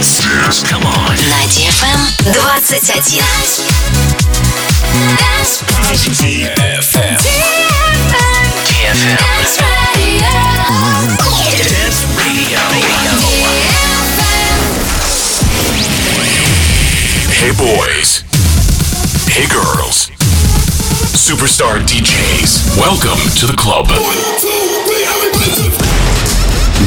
Dance. Dance. Come on. На DFM 21. DFM. DFM. Dance Radio. Hey boys. Hey girls. Superstar DJs. Welcome to the club.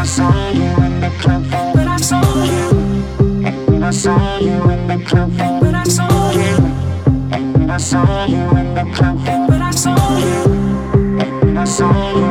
I saw you in the club. When I saw you. And when I saw you in the club. When I saw you. When I saw you in the club. When I saw you. When I saw you.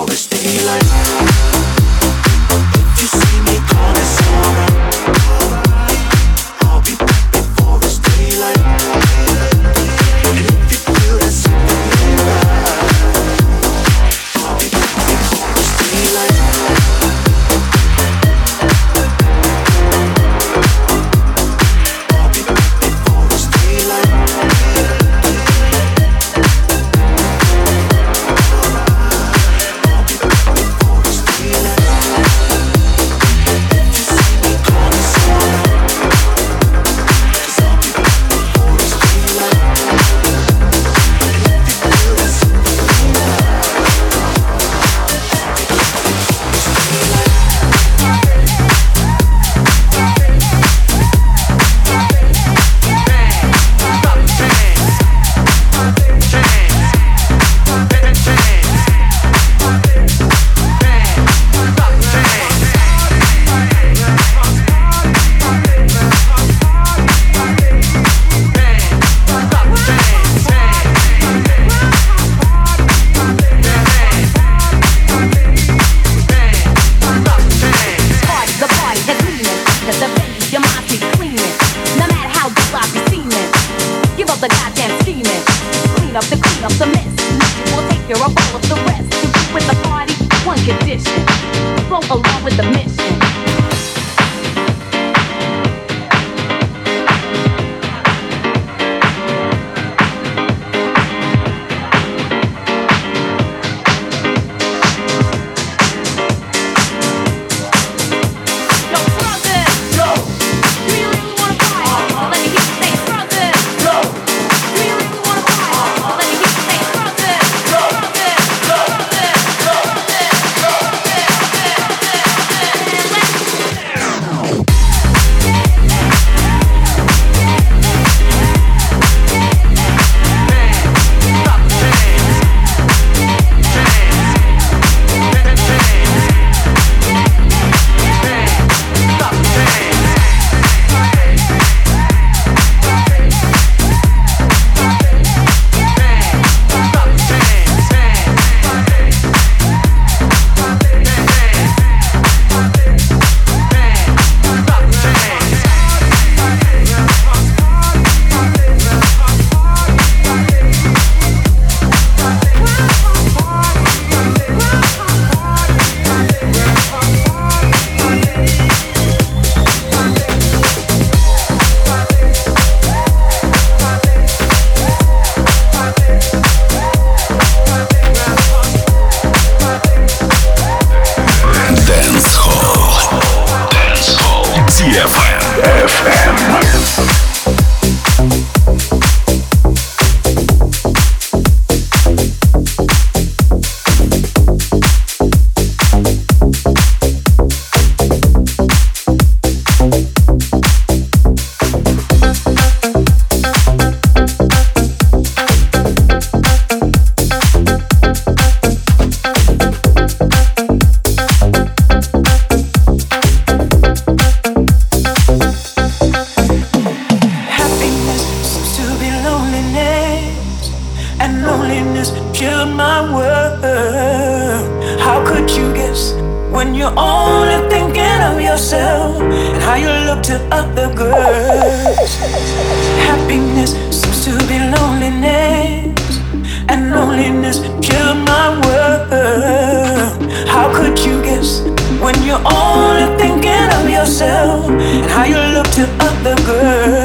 always be like you're only thinking of yourself and how you look to other girls? Happiness seems to be loneliness, and loneliness killed my world. How could you guess when you're only thinking of yourself and how you look to other girls?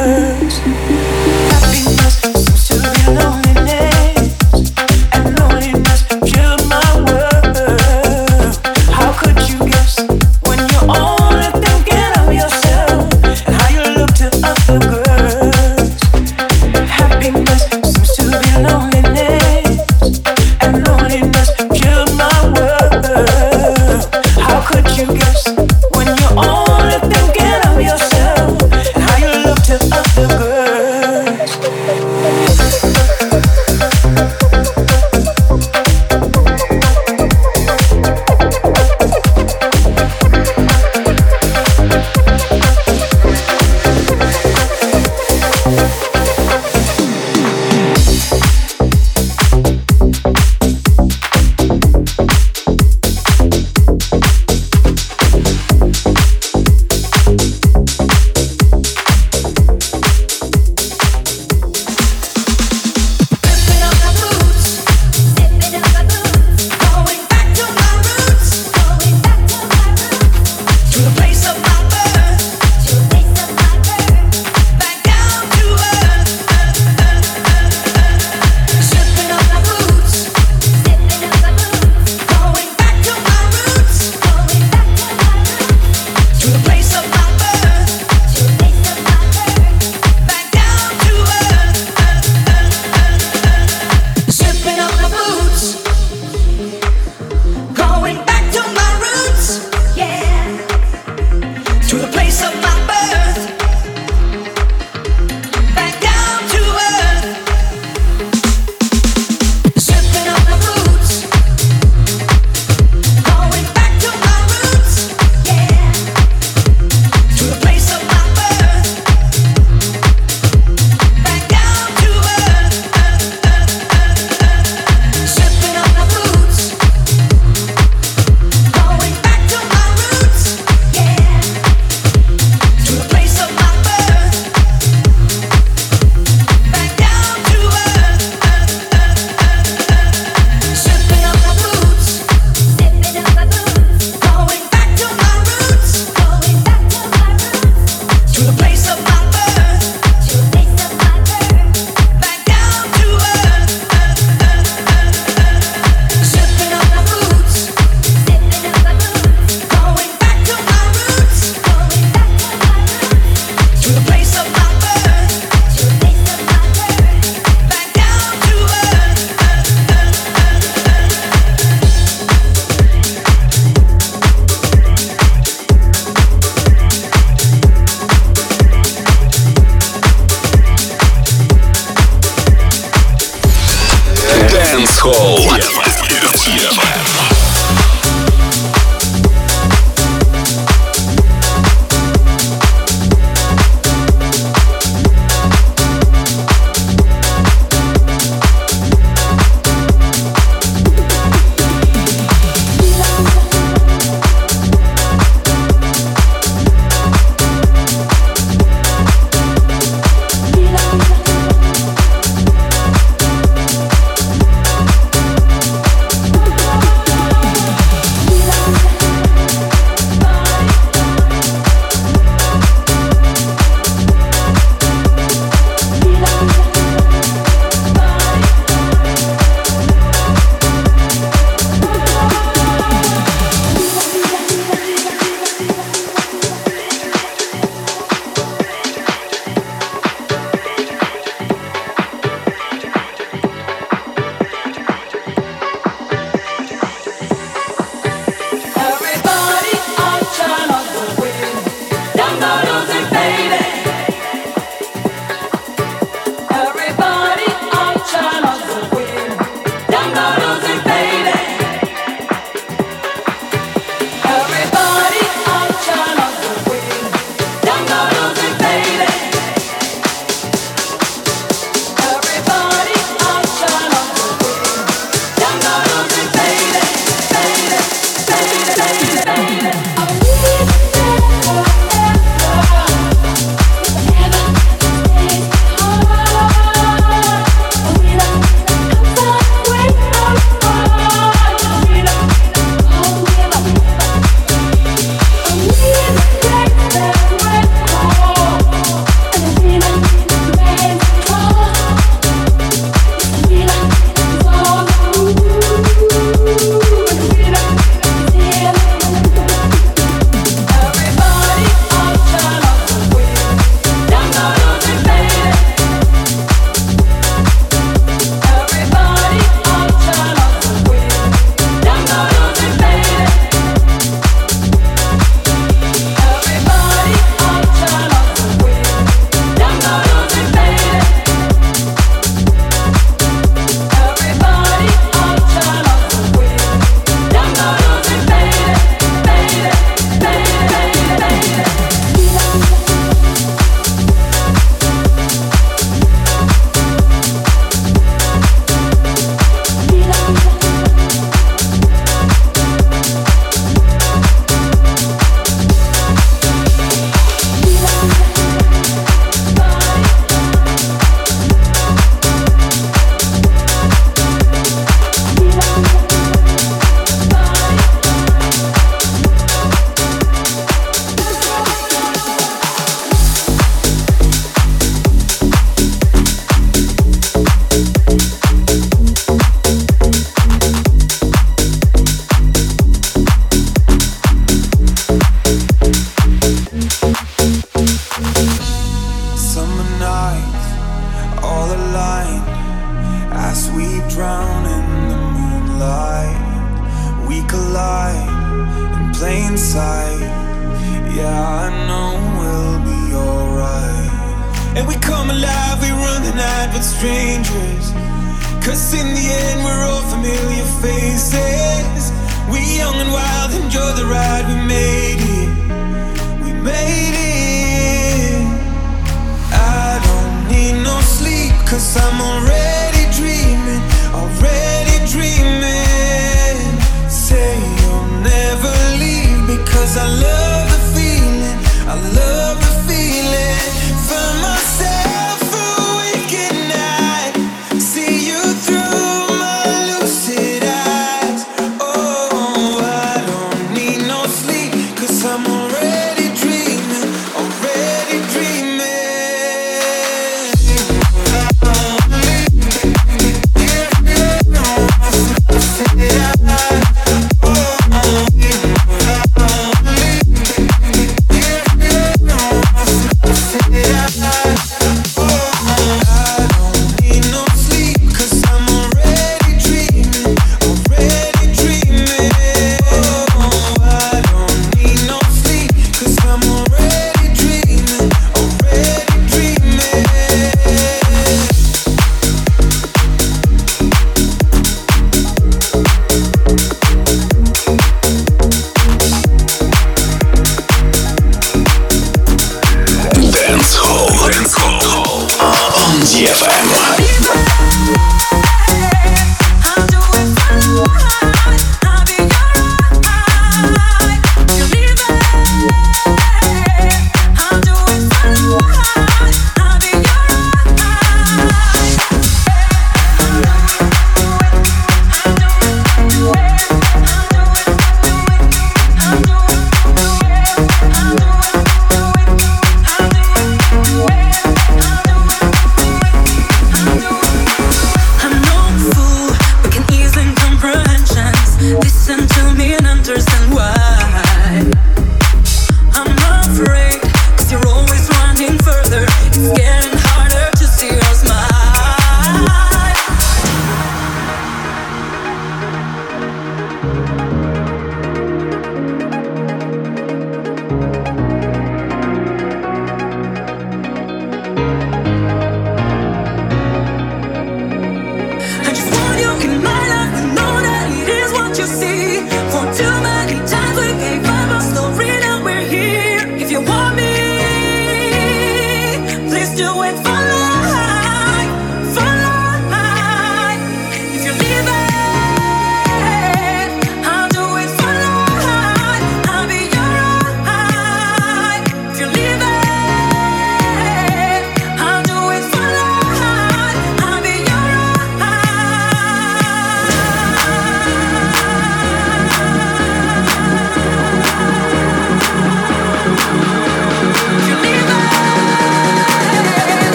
Cause I love the feeling, I love the feeling. For myself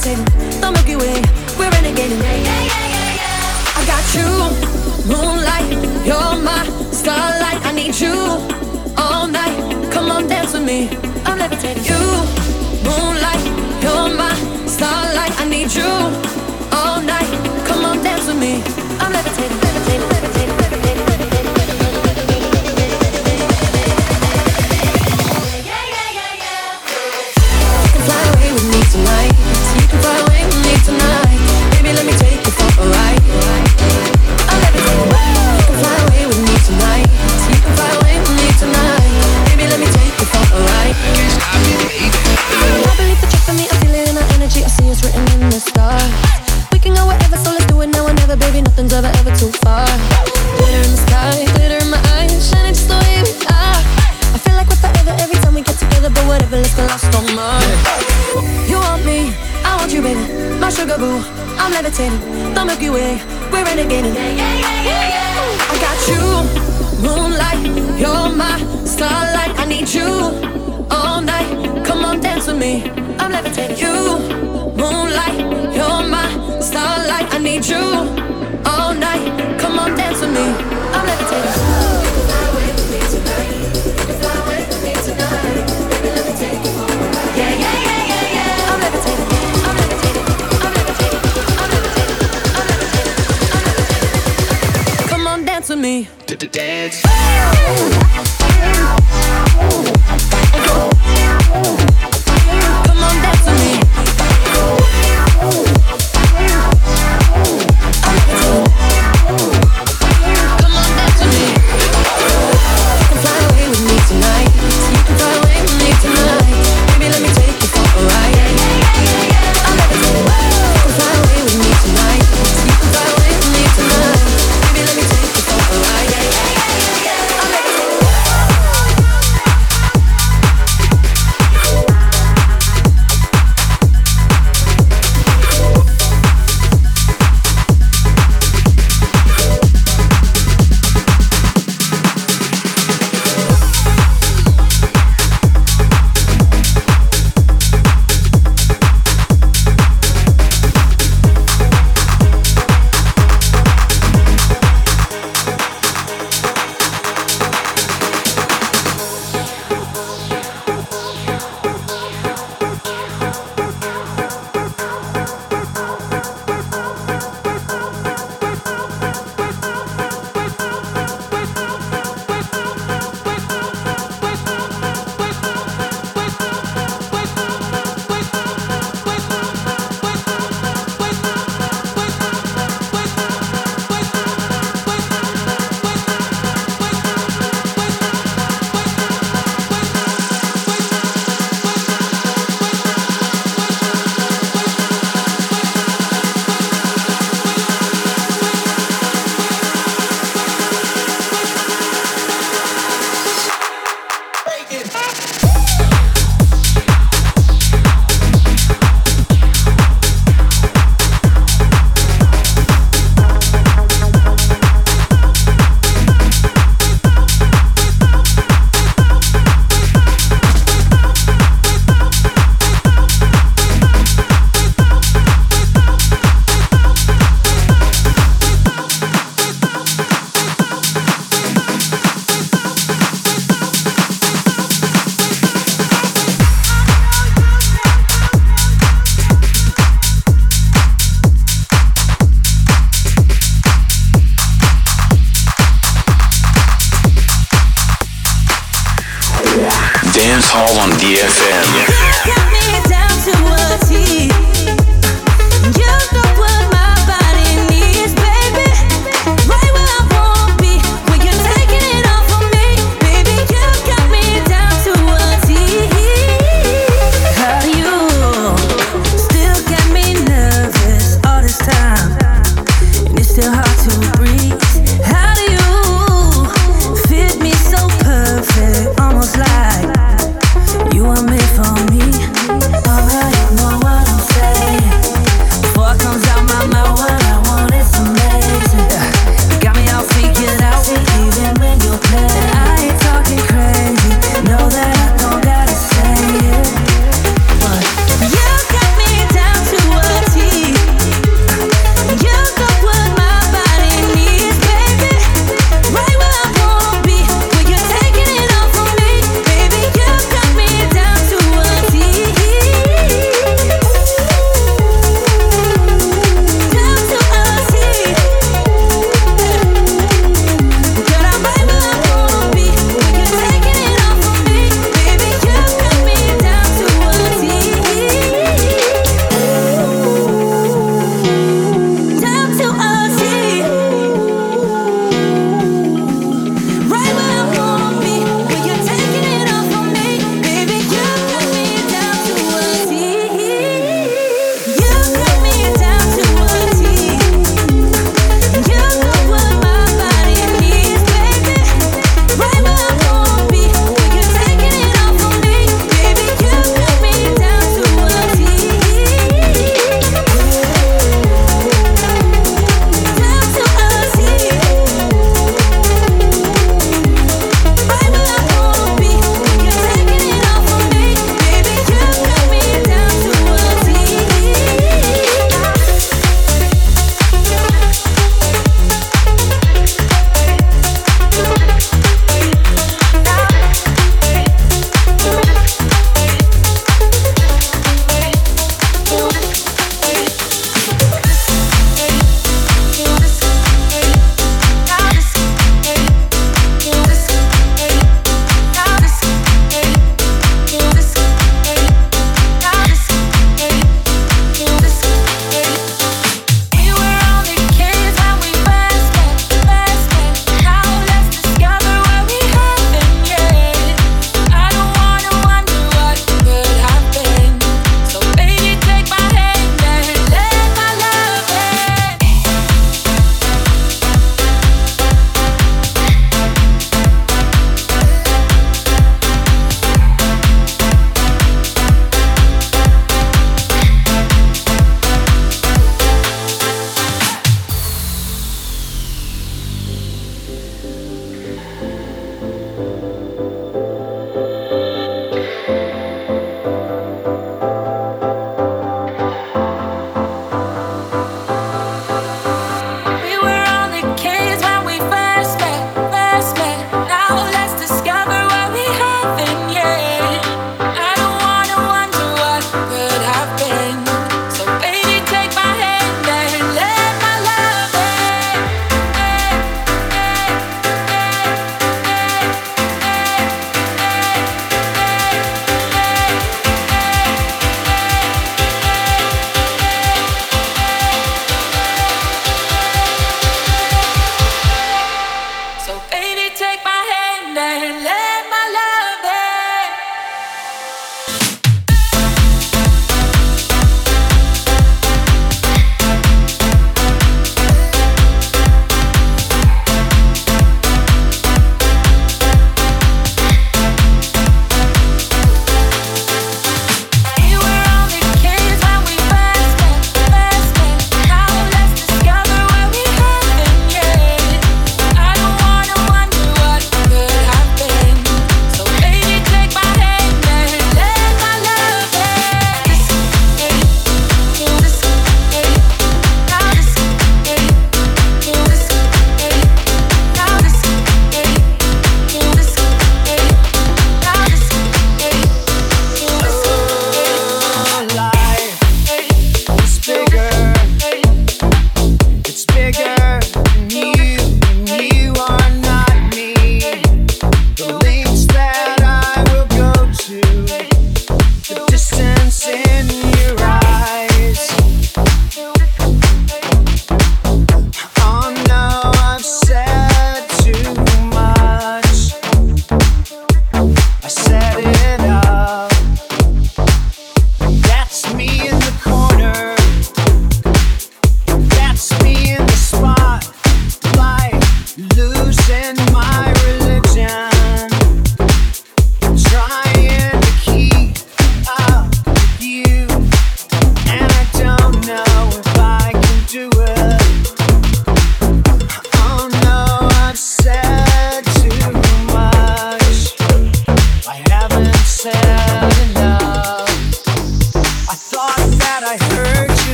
gravitating, the Milky Way, we're in renegading. Yeah, yeah, yeah, yeah. I got you, moonlight, you're my starlight. I need you all night. Come on, dance with me. I'm levitating. You, moonlight, you're my starlight. I need you all night. Come on, dance with me.